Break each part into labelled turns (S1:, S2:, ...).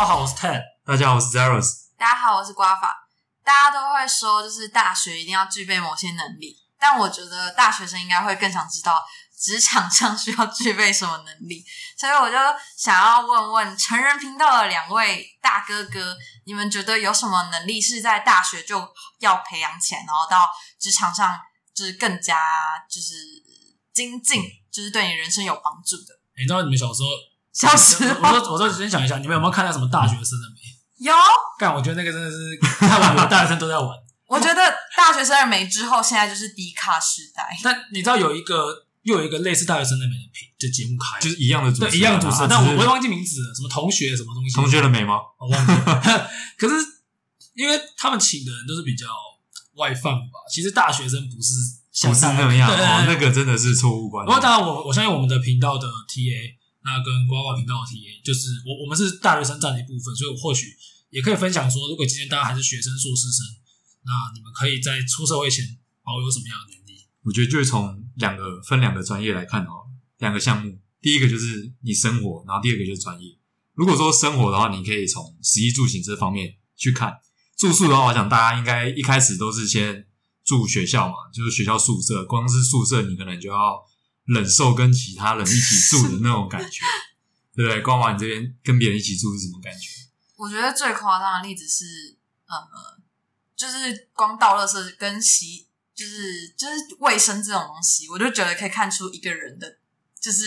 S1: 家好，我是 Ted。
S2: 大家好，我是 Zeros。
S3: 大家好，我是瓜法。大家都会说，就是大学一定要具备某些能力，但我觉得大学生应该会更想知道职场上需要具备什么能力，所以我就想要问问成人频道的两位大哥哥，你们觉得有什么能力是在大学就要培养起来，然后到职场上就是更加就是精进，就是对你人生有帮助的？
S1: 你知道你们小时候，
S3: 小时候，
S1: 我说我说先想一下，你们有没有看到什么大学生的美？
S3: 有，
S1: 但，我觉得那个真的是看完，大学生都在玩。
S3: 我觉得大学生的美之后，现在就是低卡时代。
S1: 但你知道有一个又有一个类似大学生的美的品，就节目开，
S2: 就是一样的主持，
S1: 对，一样的主持。但我我也忘记名字了，什么同学什么东西？
S2: 同学的美吗？
S1: 我忘记了。可是因为他们请的人都是比较外放吧，其实大学生不是像
S2: 不是那样哦，那个真的是错误观念。
S1: 不过当然，我我相信我们的频道的 TA。那跟呱呱频道的体验就是我，我们是大学生占的一部分，所以我或许也可以分享说，如果今天大家还是学生、硕士生，那你们可以在出社会前保有什么样的能力？
S2: 我觉得就是从两个分两个专业来看哦，两个项目，第一个就是你生活，然后第二个就是专业。如果说生活的话，你可以从食衣住行这方面去看；住宿的话，我想大家应该一开始都是先住学校嘛，就是学校宿舍，光是宿舍你可能就要。忍受跟其他人一起住的那种感觉，对不对？光华，你这边跟别人一起住是什么感觉？
S3: 我觉得最夸张的例子是，呃，就是光倒垃圾跟洗，就是就是卫生这种东西，我就觉得可以看出一个人的，就是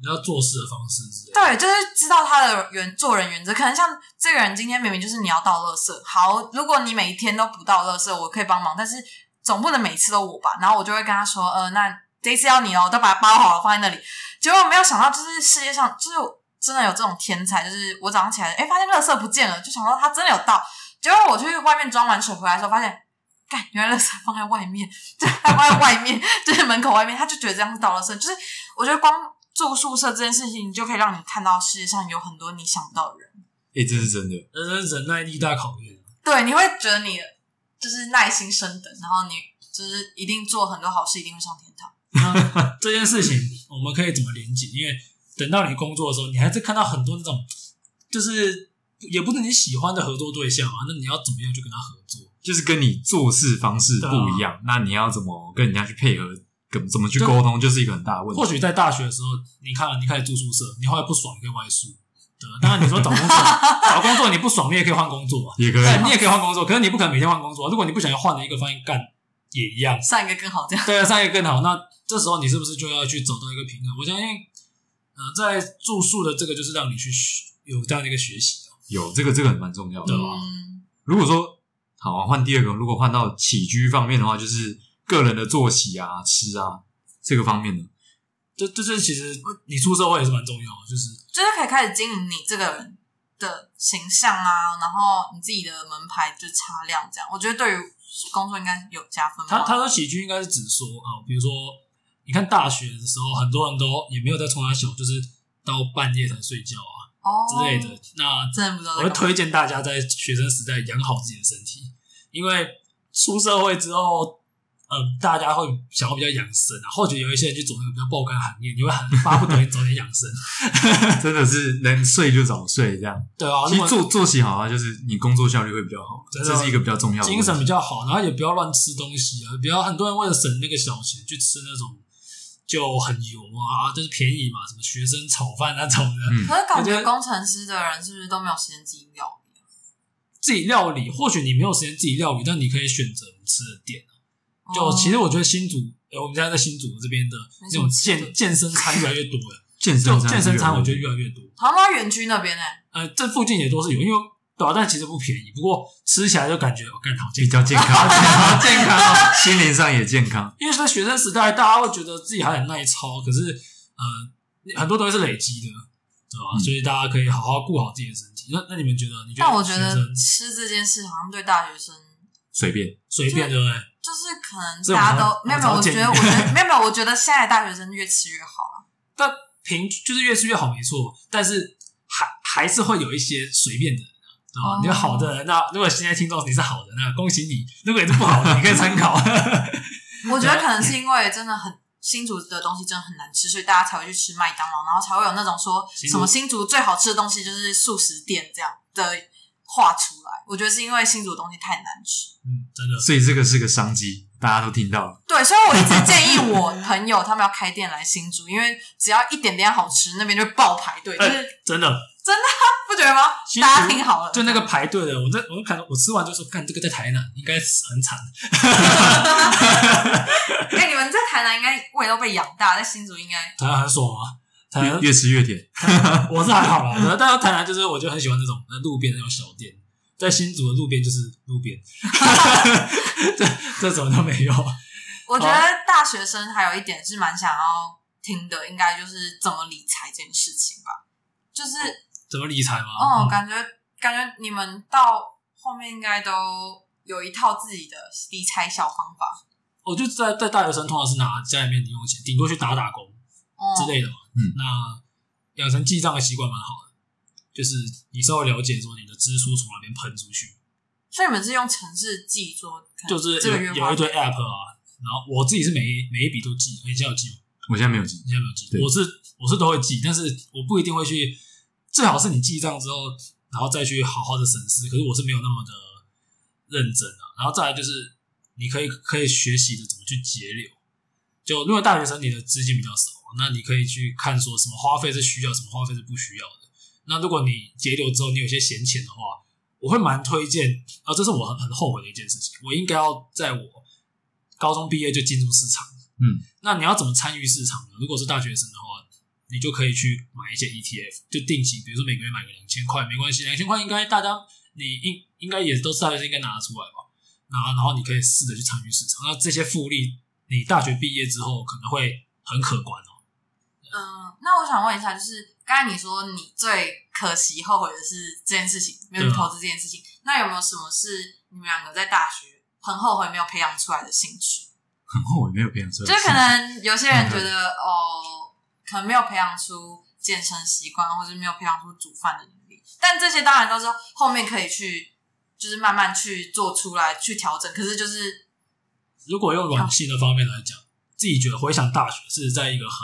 S1: 你要做事的方式是。
S3: 对，就是知道他的原做人原则。可能像这个人今天明明就是你要倒垃圾，好，如果你每一天都不倒垃圾，我可以帮忙，但是总不能每次都我吧？然后我就会跟他说，呃，那。这一次要你哦，我都把它包好了放在那里。结果没有想到，就是世界上就是真的有这种天才，就是我早上起来，哎，发现垃圾不见了，就想到它真的有倒。结果我去外面装完水回来的时候，发现，干，原来垃圾放在外面，就 放在外面，就是门口外面。他就觉得这样是倒垃圾。就是我觉得光住宿舍这件事情，你就可以让你看到世界上有很多你想不到的人。
S2: 哎，这是真的，
S1: 这是忍耐力大考验。
S3: 对，你会觉得你就是耐心升等，然后你就是一定做很多好事，一定会上天堂。
S1: 那这件事情我们可以怎么连接？因为等到你工作的时候，你还是看到很多那种，就是也不是你喜欢的合作对象啊。那你要怎么样去跟他合作？
S2: 就是跟你做事方式不一样，啊、那你要怎么跟人家去配合？跟怎么去沟通，就是一个很大的问题。
S1: 或许在大学的时候，你看你开始住宿舍，你后来不爽，你可以外宿。对，当然你说找工作，找工作你不爽，你也可以换工作，
S2: 也可以，
S1: 你也可以换工作。可是你不可能每天换工作。如果你不想要换了一个方向干也一样，
S3: 上一个更好，这样
S1: 对啊，上一个更好那。这时候你是不是就要去找到一个平衡？我相信，呃，在住宿的这个就是让你去有这样的一个学习的。
S2: 有这个，这个很蛮重要的。
S1: 对吧？
S2: 如果说好啊，换第二个，如果换到起居方面的话，就是个人的作息啊、吃啊这个方面的。
S1: 这这这其实你出社会也是蛮重要的，就是
S3: 就是可以开始经营你这个人的形象啊，然后你自己的门牌就擦亮这样。我觉得对于工作应该有加分。
S1: 他他说起居应该是指说啊，比如说。你看大学的时候，很多人都也没有在冲他小，就是到半夜才睡觉啊，哦、之类的。那
S3: 真的不知道。
S1: 我会推荐大家在学生时代养好自己的身体，因为出社会之后，嗯、呃，大家会想要比较养生啊。或者有一些人去走那个比较爆肝行业，你会很巴不得你早点养生。
S2: 真的是能睡就早睡，这样。
S1: 对啊，
S2: 其实作作息好啊，就是你工作效率会比较好，这是一个比较重要的。
S1: 精神比较好，然后也不要乱吃东西啊，不要很多人为了省那个小钱去吃那种。就很油啊，就是便宜嘛，什么学生炒饭那种的。
S3: 嗯、可是感觉工程师的人是不是都没有时间自己料理？
S1: 自己料理，或许你没有时间自己料理，但你可以选择你吃的店。就、哦、其实我觉得新竹，我们家在新竹这边的那种健健身餐越来越多了。
S2: 健身
S1: 餐，健身餐我觉得越来越多。
S3: 好像在园区那边呢？
S1: 呃，这附近也都是有，因为。对啊，但其实不便宜。不过吃起来就感觉我干好健
S2: 比较 健康，好健康，心灵上也健康。
S1: 因为在学生时代，大家会觉得自己还很耐操，可是呃，很多东西是累积的，对吧？嗯、所以大家可以好好顾好自己的身体。那那你们觉得？你觉得？
S3: 但我觉得吃这件事好像对大学生
S2: 随便
S1: 随便，对不对？
S3: 就是可能大家都没有没有，我觉得 我觉得没有没有，我觉得现在大学生越吃越好啊。
S1: 但平就是越吃越好，没错。但是还还是会有一些随便的。哦，你是好的，那如果现在听众你是好的，那恭喜你；如果你是不好的，你可以参考。
S3: 我觉得可能是因为真的很，新竹的东西真的很难吃，所以大家才会去吃麦当劳，然后才会有那种说什么新竹最好吃的东西就是素食店这样的话出来。我觉得是因为新竹的东西太难吃，
S1: 嗯，真的，
S2: 所以这个是个商机。大家都听到了，
S3: 对，所以我一直建议我朋友他们要开店来新竹，因为只要一点点好吃，那边就爆排队，就是、欸、
S1: 真的，
S3: 真的不觉得吗？大家听好了，
S1: 就那个排队的，我在我就看到我吃完就说，看这个在台南应该很惨。
S3: 哎、欸，你们在台南应该胃都被养大，在新竹应该
S1: 台南很爽啊，台南
S2: 越，越吃越甜。
S1: 我是还好啦，但是台南就是我就很喜欢那种那路边那种小店。在新竹的路边就是路边，这这什么都没有。
S3: 我觉得大学生还有一点是蛮想要听的，应该就是怎么理财这件事情吧。就是
S1: 怎么理财吗？
S3: 哦、嗯，感觉感觉你们到后面应该都有一套自己的理财小方法。
S1: 我就在在大学生通常是拿家里面零用钱，顶多去打打工之类的嘛。嗯，那养成记账的习惯蛮好的。就是你稍微了解说你的支出从哪边喷出去，
S3: 所以你们是用程式记做，
S1: 就是有有一堆 app 啊，然后我自己是每一每一笔都记，你现在有记吗？
S2: 我现在没有记，
S1: 你现在没有记。我是我是都会记，但是我不一定会去，最好是你记账之后，然后再去好好的审视。可是我是没有那么的认真啊。然后再来就是你可以可以学习的怎么去节流，就因为大学生你的资金比较少，那你可以去看说什么花费是需要，什么花费是不需要的。那如果你节流之后，你有些闲钱的话，我会蛮推荐啊，这是我很很后悔的一件事情。我应该要在我高中毕业就进入市场。
S2: 嗯，
S1: 那你要怎么参与市场呢？如果是大学生的话，你就可以去买一些 ETF，就定期，比如说每个月买个两千块，没关系，两千块应该大家你应应该也都是大学生应该拿得出来吧？然后然后你可以试着去参与市场，那这些复利你大学毕业之后可能会很可观哦。
S3: 嗯，那我想问一下，就是。刚才你说你最可惜、后悔的是这件事情，没有去投资这件事情。那有没有什么是你们两个在大学很后悔没有培养出来的兴趣？
S2: 很后悔没有培养出来的兴趣，
S3: 就可能有些人觉得哦，可能没有培养出健身习惯，或者没有培养出煮饭的能力。但这些当然都是后面可以去，就是慢慢去做出来、去调整。可是就是，
S1: 如果用软性的方面来讲，自己觉得回想大学是在一个很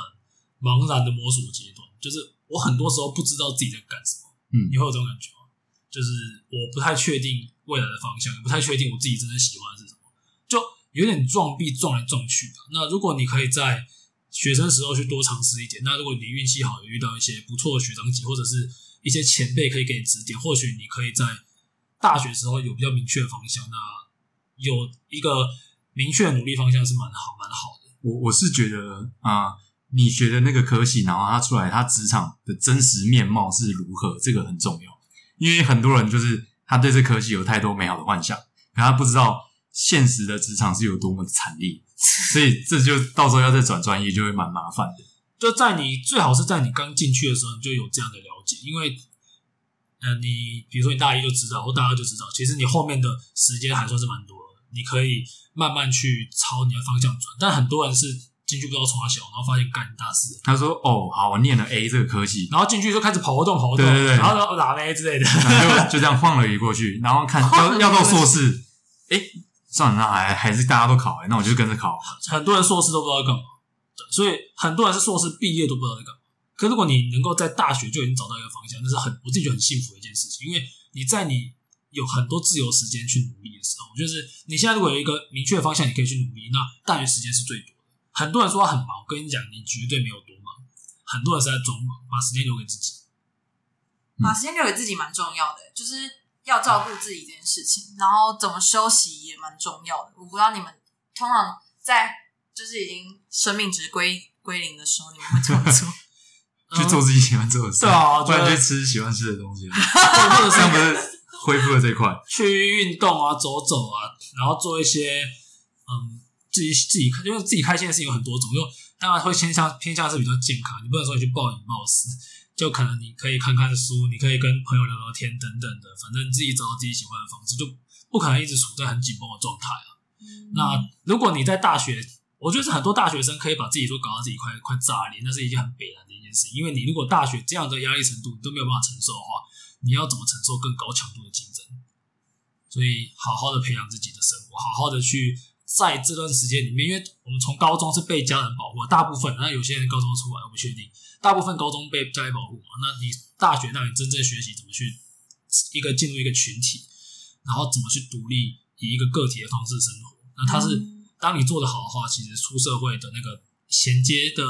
S1: 茫然的摸索阶段，就是。我很多时候不知道自己在干什么，嗯，你会有这种感觉吗？就是我不太确定未来的方向，也不太确定我自己真正喜欢的是什么，就有点撞壁撞来撞去的。那如果你可以在学生时候去多尝试一点，那如果你运气好，遇到一些不错的学长姐或者是一些前辈可以给你指点，或许你可以在大学时候有比较明确的方向。那有一个明确的努力方向是蛮好，蛮好的。
S2: 我我是觉得啊。你学的那个科系，然后他出来，他职场的真实面貌是如何？这个很重要，因为很多人就是他对这科系有太多美好的幻想，可他不知道现实的职场是有多么的惨烈，所以这就到时候要再转专业就会蛮麻烦的。
S1: 就在你最好是在你刚进去的时候你就有这样的了解，因为，呃，你比如说你大一就知道，或大二就知道，其实你后面的时间还算是蛮多的，你可以慢慢去朝你的方向转。但很多人是。进去不知道从哪小，然后发现干大事。
S2: 他说：“哦，好，我念了 A 这个科技，
S1: 然后进去就开始跑活动，跑活动，
S2: 对对对，
S1: 然后拿 A 之类的，
S2: 然后就就这样晃了一过去，然后看要要到硕士，哎，算了，那还还是大家都考，哎，那我就跟着考。
S1: 很多人硕士都不知道干嘛，所以很多人是硕士毕业都不知道在干嘛。可如果你能够在大学就已经找到一个方向，那是很我自己觉得很幸福的一件事情，因为你在你有很多自由时间去努力的时候，就是你现在如果有一个明确的方向，你可以去努力，那大学时间是最多的。很多人说他很忙，我跟你讲，你绝对没有多忙。很多人是在装忙，把时间留给自己。
S3: 把时间留给自己蛮重要的，就是要照顾自己这件事情，然后怎么休息也蛮重要的。我不知道你们通常在就是已经生命值归归零的时候，你们会怎么做？
S2: 去做自己喜欢做的事，对啊，不然去吃喜欢吃的东西。或者是不是恢复了这一块？
S1: 去运动啊，走走啊，然后做一些嗯。自己自己开，因为自己开心的事情有很多种，就当然会偏向偏向是比较健康。你不能说你去暴饮暴食，就可能你可以看看书，你可以跟朋友聊聊天等等的，反正自己找到自己喜欢的方式，就不可能一直处在很紧绷的状态啊。嗯、那如果你在大学，我觉得是很多大学生可以把自己都搞到自己快快炸裂，那是一件很悲惨的一件事。因为你如果大学这样的压力程度你都没有办法承受的话，你要怎么承受更高强度的竞争？所以好好的培养自己的生活，好好的去。在这段时间里面，因为我们从高中是被家人保护，大部分，那有些人高中出来我不确定，大部分高中被家里保护嘛。那你大学让你真正学习怎么去一个进入一个群体，然后怎么去独立以一个个体的方式生活。那他是当你做的好的话，其实出社会的那个衔接的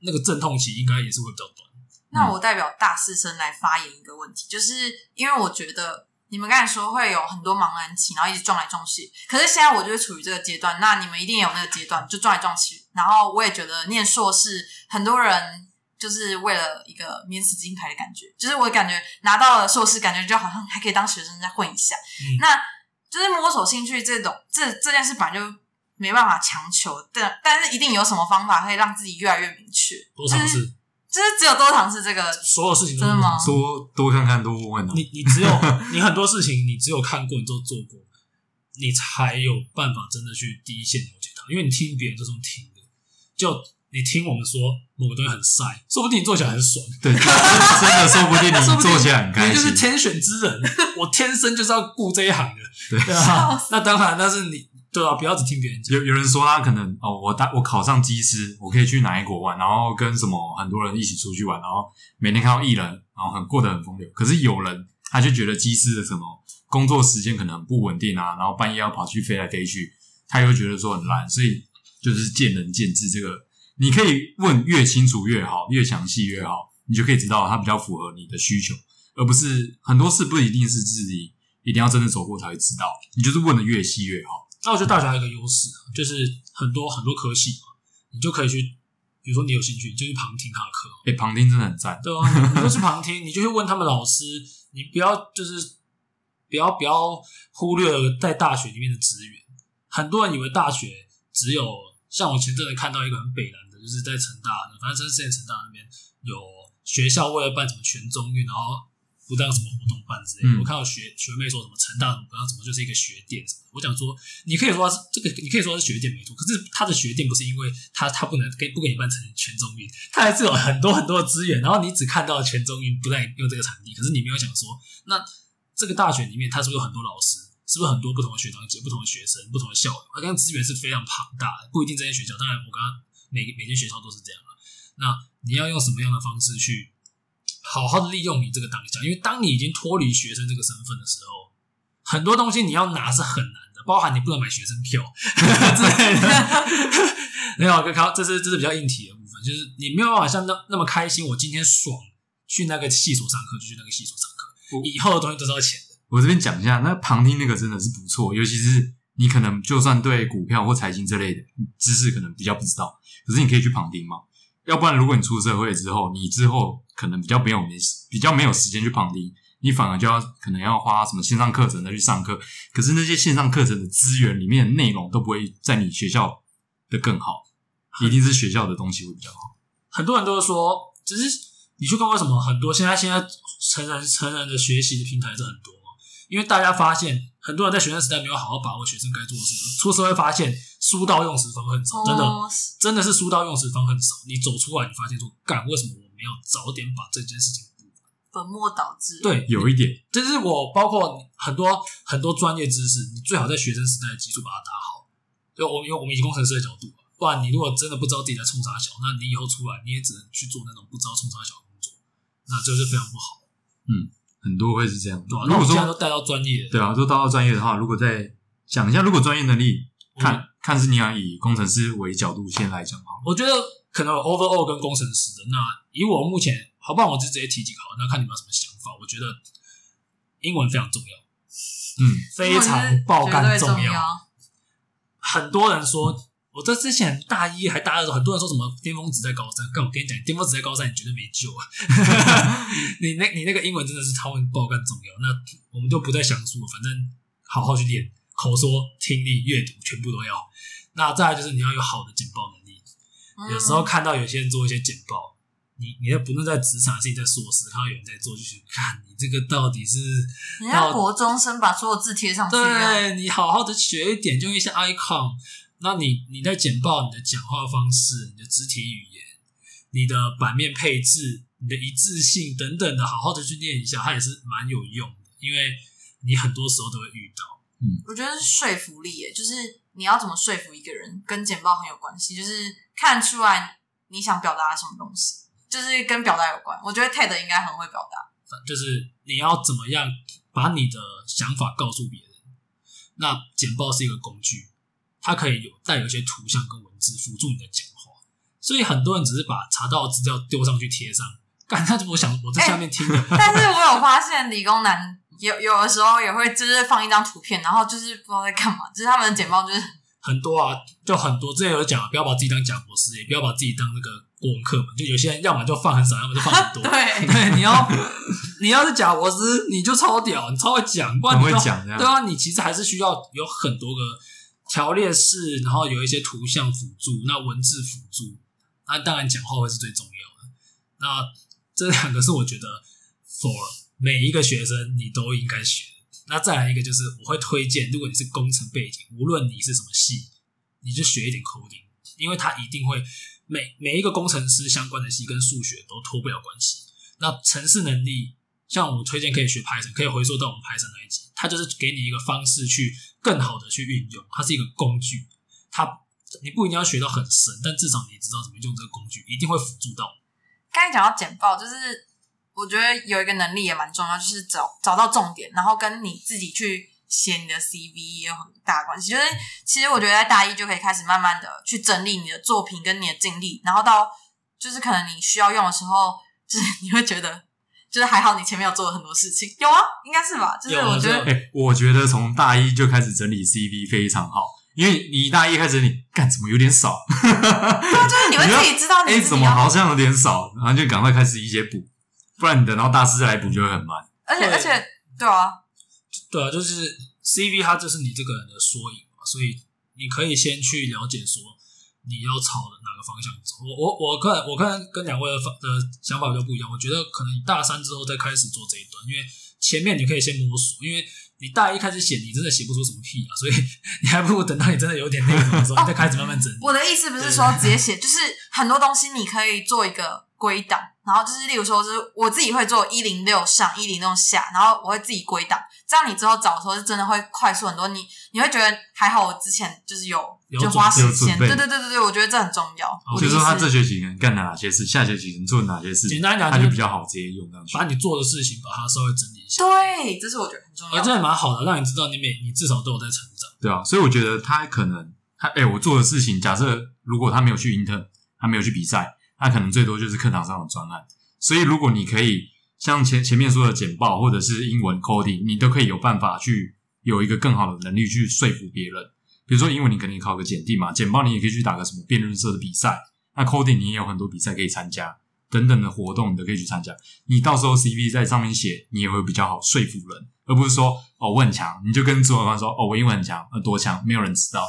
S1: 那个阵痛期应该也是会比较短。
S3: 那我代表大四生来发言一个问题，就是因为我觉得你们刚才说会有很多茫然期，然后一直撞来撞去。可是现在我就是处于这个阶段，那你们一定也有那个阶段，就撞来撞去。然后我也觉得念硕士，很多人就是为了一个免死金牌的感觉，就是我感觉拿到了硕士，感觉就好像还可以当学生再混一下。嗯、那就是摸索兴趣这种，这这件事本来就没办法强求，但但是一定有什么方法可以让自己越来越明确。
S1: 多尝试。就是
S3: 就是只有多尝试这个，
S1: 所有事情都
S3: 真的吗？
S2: 多多看看，多问问。
S1: 你你只有你很多事情，你只有看过，你都做过，你才有办法真的去第一线了解它。因为你听别人就这么听的，就你听我们说某个东西很晒，说不定你做起来很爽。
S2: 对，真的说不定你做起来很开心。
S1: 你就是天选之人，我天生就是要顾这一行的。对，对啊，那当然，但是你。对啊，不要只听别人讲。
S2: 有有人说他可能哦，我大我考上机师，我可以去哪一国玩，然后跟什么很多人一起出去玩，然后每天看到艺人，然后很过得很风流。可是有人他就觉得机师的什么工作时间可能很不稳定啊，然后半夜要跑去飞来飞去，他又觉得说很烂。所以就是见仁见智，这个你可以问越清楚越好，越详细越好，你就可以知道他比较符合你的需求，而不是很多事不一定是自己一定要真的走过才会知道。你就是问的越细越好。
S1: 那我觉得大学还有一个优势，就是很多很多科系嘛，你就可以去，比如说你有兴趣，你就去旁听他的课。
S2: 哎、欸，旁听真的很赞。
S1: 对啊，你就去旁听，你就去问他们老师，你不要就是不要不要忽略了在大学里面的资源。很多人以为大学只有像我前阵子看到一个很北南的，就是在成大的，反正是在成大那边有学校为了办什么全中运，然后。不知道什么活动办之类的，嗯、我看到学学妹说什么成大什么不知道什么就是一个学店什么。我想说，你可以说是这个，你可以说是学店没错，可是他的学店不是因为他他不能给不给你办成全中运，他还是有很多很多的资源。然后你只看到全中运不再用这个场地，可是你没有想说，那这个大学里面它是不是有很多老师，是不是很多不同的学长姐、不同的学生、不同的校友？他刚刚资源是非常庞大的，不一定这些学校。当然，我刚刚每每间学校都是这样了。那你要用什么样的方式去？好好的利用你这个当下，因为当你已经脱离学生这个身份的时候，很多东西你要拿是很难的，包含你不能买学生票 之类的。没有，哥，这是这是比较硬体的部分，就是你没有办法像那那么开心。我今天爽去那个系所上课，就去那个系所上课，以后的东西都是要钱的。
S2: 我这边讲一下，那旁听那个真的是不错，尤其是你可能就算对股票或财经这类的知识可能比较不知道，可是你可以去旁听嘛。要不然，如果你出社会之后，你之后可能比较没有没比较没有时间去旁听，你反而就要可能要花什么线上课程再去上课。可是那些线上课程的资源里面的内容都不会在你学校的更好，一定是学校的东西会比较好。
S1: 很多人都是说，只是你去看为什么很多现在现在成人成人的学习的平台是很多嘛？因为大家发现很多人在学生时代没有好好把握学生该做的事情，出社会发现。书到用时方恨少，真的真的是书到用时方恨少。你走出来，你发现说，干，为什么我没有早点把这件事情补完？
S3: 本末倒置。
S1: 对，
S2: 有一点，
S1: 就是我包括很多很多专业知识，你最好在学生时代的基础把它打好。就我因为我们以工程师的角度，不然你如果真的不知道自己在冲啥小，那你以后出来你也只能去做那种不知道冲啥小的工作，那这是非常不好。
S2: 嗯，很多会是这样。
S1: 对啊，如果说都带到专业，
S2: 对啊，都带到专业的话，如果再想一下，如果专业能力看。看是你要以工程师为角度先来讲好，
S1: 我觉得可能 overall 跟工程师的。那以我目前，好不好？我就直接提几个好，那看你们有什么想法。我觉得英文非常重要，嗯，非常爆肝重要。很多人说，我这之前大一还大二的时候，很多人说什么巅峰值在高三。但我跟你讲，巅峰值在高三，你绝对没救啊！你那，你那个英文真的是超爆肝重要。那我们就不再详述了，反正好好去练。口说、听力、阅读，全部都要。那再来就是你要有好的简报能力。嗯、有时候看到有些人做一些简报，你你不能在职场，自己在硕士，看到有人在做，就去看你这个到底是。
S3: 你要国中生把所有字贴上去。
S1: 对，你好好的学一点，就一些 icon。那你你在简报，你的讲话方式、你的肢体语言、你的版面配置、你的一致性等等的，好好的去练一下，它也是蛮有用的，因为你很多时候都会遇到。
S2: 嗯，
S3: 我觉得是说服力耶，就是你要怎么说服一个人，跟简报很有关系，就是看出来你想表达什么东西，就是跟表达有关。我觉得 TED 应该很会表达，
S1: 就是你要怎么样把你的想法告诉别人。那简报是一个工具，它可以有带有一些图像跟文字辅助你的讲话，所以很多人只是把查到的资料丢上去贴上，干，他我想我在下面听的。
S3: 欸，但是我有发现理工男有有的时候也会就是放一张图片，然后就是不知道在干嘛，就是他们的简报就是
S1: 很多啊，就很多。之前有讲，不要把自己当假博士，也不要把自己当那个国文课本。就有些人要么就放很少，要么就放很多。
S3: 对
S1: 对，你要你要是假博士，你就超屌，你超会讲，不然你
S2: 会讲。
S1: 对啊，你其实还是需要有很多个条列式，然后有一些图像辅助，那文字辅助，那当然讲话会是最重要的。那这两个是我觉得 for 每一个学生你都应该学。那再来一个就是，我会推荐，如果你是工程背景，无论你是什么系，你就学一点 coding，因为它一定会每每一个工程师相关的系跟数学都脱不了关系。那程式能力，像我推荐可以学 Python，可以回溯到我们 Python 那一集，它就是给你一个方式去更好的去运用，它是一个工具，它你不一定要学到很深，但至少你知道怎么用这个工具，一定会辅助到。
S3: 刚才讲到简报，就是。我觉得有一个能力也蛮重要，就是找找到重点，然后跟你自己去写你的 CV 也有很大关系。就是其实我觉得在大一就可以开始慢慢的去整理你的作品跟你的经历，然后到就是可能你需要用的时候，就是你会觉得就是还好你前面有做了很多事情，有啊，应该是吧？就是我觉得，
S2: 哎、欸，我觉得从大一就开始整理 CV 非常好，因为你大一开始你干什么有点少，
S3: 对啊，就是你会自己知道你，你、欸、
S2: 怎么好像有点少，然后就赶快开始一些补。不然你等到大四再来补就会很慢，
S3: 而且而且对啊，
S1: 对啊，就是 CV 它就是你这个人的缩影嘛，所以你可以先去了解说你要朝哪个方向走。我我我个人我个人跟两位的方的想法比较不一样，我觉得可能你大三之后再开始做这一段，因为前面你可以先摸索，因为你大一开始写你真的写不出什么屁啊，所以 你还不如等到你真的有点内容的时候，你再开始慢慢整理。
S3: 我的意思不是说直接写，就是很多东西你可以做一个归档。然后就是，例如说，就是我自己会做一零六上一零六下，然后我会自己归档，这样你之后找的时候是真的会快速很多。你你会觉得还好，我之前就是有，
S1: 有
S3: 就花时间，对对对对对，我觉得这很重要。
S2: 就是说他这学期能干哪些事，下学期能做哪些事，简单讲，他就比较好直接用上去。
S1: 把你做的事情把它稍微整理一下，
S3: 对，这是我觉得很重要。
S1: 而这还蛮好的，让你知道你每你至少都有在成长，
S2: 对啊。所以我觉得他可能他哎，我做的事情，假设如果他没有去 intern，他没有去比赛，那可能最多就是课堂上的专案。所以，如果你可以像前前面说的简报或者是英文 coding，你都可以有办法去有一个更好的能力去说服别人。比如说英文，你肯定考个简定嘛；简报，你也可以去打个什么辩论社的比赛。那 coding，你也有很多比赛可以参加，等等的活动你都可以去参加。你到时候 CV 在上面写，你也会比较好说服人，而不是说哦我很强，你就跟主管说哦我英文很强，呃多强，没有人知道。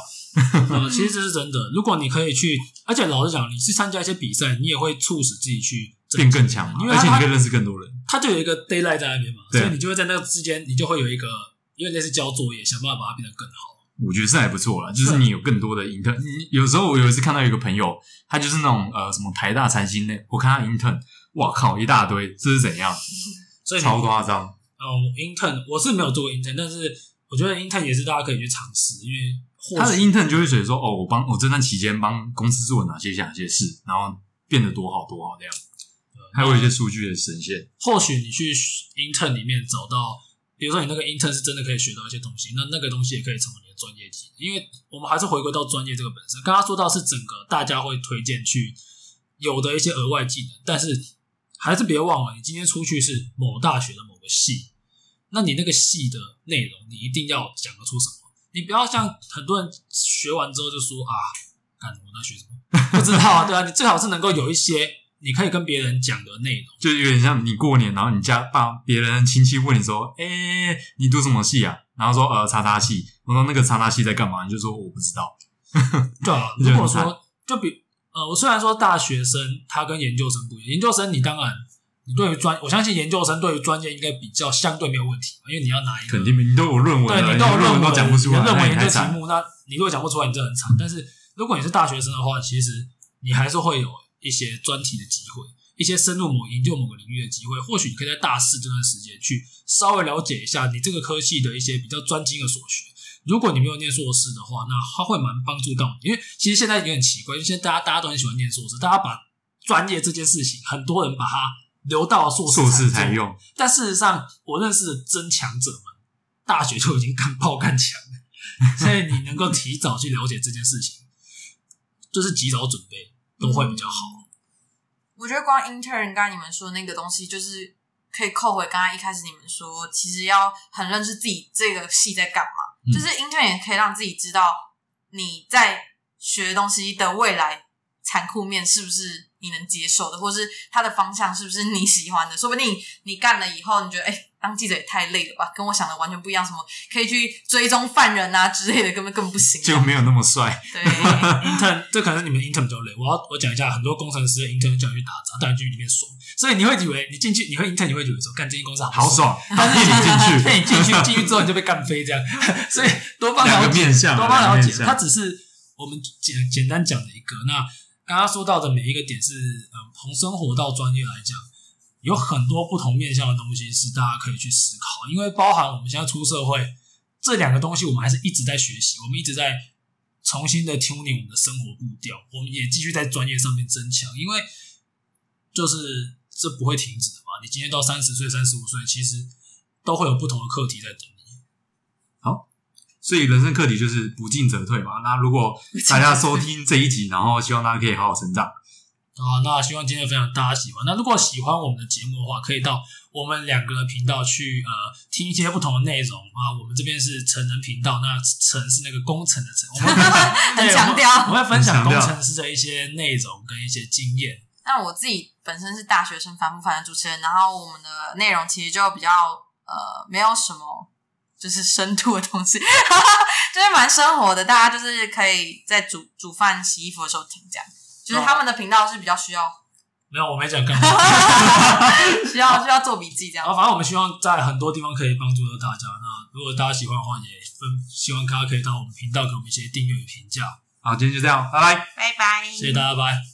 S1: 呃，其实这是真的。如果你可以去，而且老实讲，你去参加一些比赛，你也会促使自己去。
S2: 变更强嘛，因为而且你可以认识更多人。
S1: 他就有一个 daylight 在那边嘛，所以你就会在那个之间，你就会有一个，因为那是交作业，想办法把它变得更好。
S2: 我觉得是还不错啦，就是你有更多的 intern。你有时候我有一次看到有一个朋友，他就是那种呃什么台大财经的，我看他 intern，哇靠，一大堆，这是怎样？
S1: 所以
S2: 超夸张。
S1: 哦，intern 我是没有做过 intern，但是我觉得 intern 也是大家可以去尝试，因为
S2: 他的 intern 就会写说，哦，我帮我这段期间帮公司做了哪些哪些事，然后变得多好多好这样。还有一些数据的呈现，
S1: 或许你去 intern 里面找到，比如说你那个 intern 是真的可以学到一些东西，那那个东西也可以成为你的专业技能。因为我们还是回归到专业这个本身。刚刚说到是整个大家会推荐去有的一些额外技能，但是还是别忘了，你今天出去是某大学的某个系，那你那个系的内容你一定要讲得出什么。你不要像很多人学完之后就说啊，干我在学什么？不知道啊，对啊，你最好是能够有一些。你可以跟别人讲的内容，
S2: 就有点像你过年，然后你家爸别人亲戚问你说：“哎、欸，你读什么系啊？”然后说：“呃，叉叉系。”我说：“那个叉叉系在干嘛？”你就说：“我不知道。”
S1: 对啊，如果说就比呃，我虽然说大学生他跟研究生不一样，研究生你当然你对于专，我相信研究生对于专业应该比较相对没有问题，因为你要拿一个
S2: 肯定你都有论文，
S1: 对，你都有论文，
S2: 都讲不出来，
S1: 论文研究题目，那你如果讲不出来，你就很惨。但是如果你是大学生的话，其实你还是会有一些专题的机会。一些深入某研究某个领域的机会，或许你可以在大四这段时间去稍微了解一下你这个科系的一些比较专精的所学。如果你没有念硕士的话，那它会蛮帮助到你。因为其实现在有点奇怪，因为现在大家大家都很喜欢念硕士，大家把专业这件事情，很多人把它留到硕士
S2: 硕士才用。
S1: 但事实上，我认识的真强者们，大学就已经干爆干强了。所以你能够提早去了解这件事情，就是及早准备都会比较好。
S3: 我觉得光 intern 刚才你们说的那个东西，就是可以扣回刚刚一开始你们说，其实要很认识自己这个系在干嘛。嗯、就是 intern 也可以让自己知道你在学的东西的未来残酷面是不是你能接受的，或是它的方向是不是你喜欢的。说不定你干了以后，你觉得哎。欸当记者也太累了吧，跟我想的完全不一样。什么可以去追踪犯人啊之类的，根本更不行。
S2: 就没有那么帅。
S3: 对，
S1: intern 这可能是你们 intern 比较累。我要我讲一下，很多工程师的 intern 叫你去打杂，但你去里面爽。所以你会以为你进去，你会 intern，你会以为说干这间公司好
S2: 好爽。
S1: 但是你进去，那你进去进去之后你就被干飞这样。所以多方了解，多方了解。它只是我们简简单讲的一个。那刚刚说到的每一个点是，嗯，从生活到专业来讲。有很多不同面向的东西是大家可以去思考，因为包含我们现在出社会这两个东西，我们还是一直在学习，我们一直在重新的 tuning 我们的生活步调，我们也继续在专业上面增强，因为就是这不会停止的嘛。你今天到三十岁、三十五岁，其实都会有不同的课题在等你。
S2: 好，所以人生课题就是不进则退嘛。那如果大家收听这一集，然后希望大家可以好好成长。
S1: 啊，那希望今天的分享大家喜欢。那如果喜欢我们的节目的话，可以到我们两个的频道去呃听一些不同的内容啊。我们这边是成人频道，那成是那个工程的成，我们
S3: 很强调，
S1: 我们会分享工程师的一些内容跟一些经验。
S3: 那我自己本身是大学生烦不烦的主持人，然后我们的内容其实就比较呃没有什么就是深度的东西，就是蛮生活的，大家就是可以在煮煮饭、洗衣服的时候听这样。就是他们的频道是比较需要，
S1: 没有，我没讲干嘛，
S3: 需要需要做笔记这样。
S1: 然后反正我们希望在很多地方可以帮助到大家。那如果大家喜欢的话，也分希望大家可以到我们频道给我们一些订阅与评价。
S2: 好，今天就这样，拜拜，
S3: 拜拜，
S1: 谢谢大家，拜。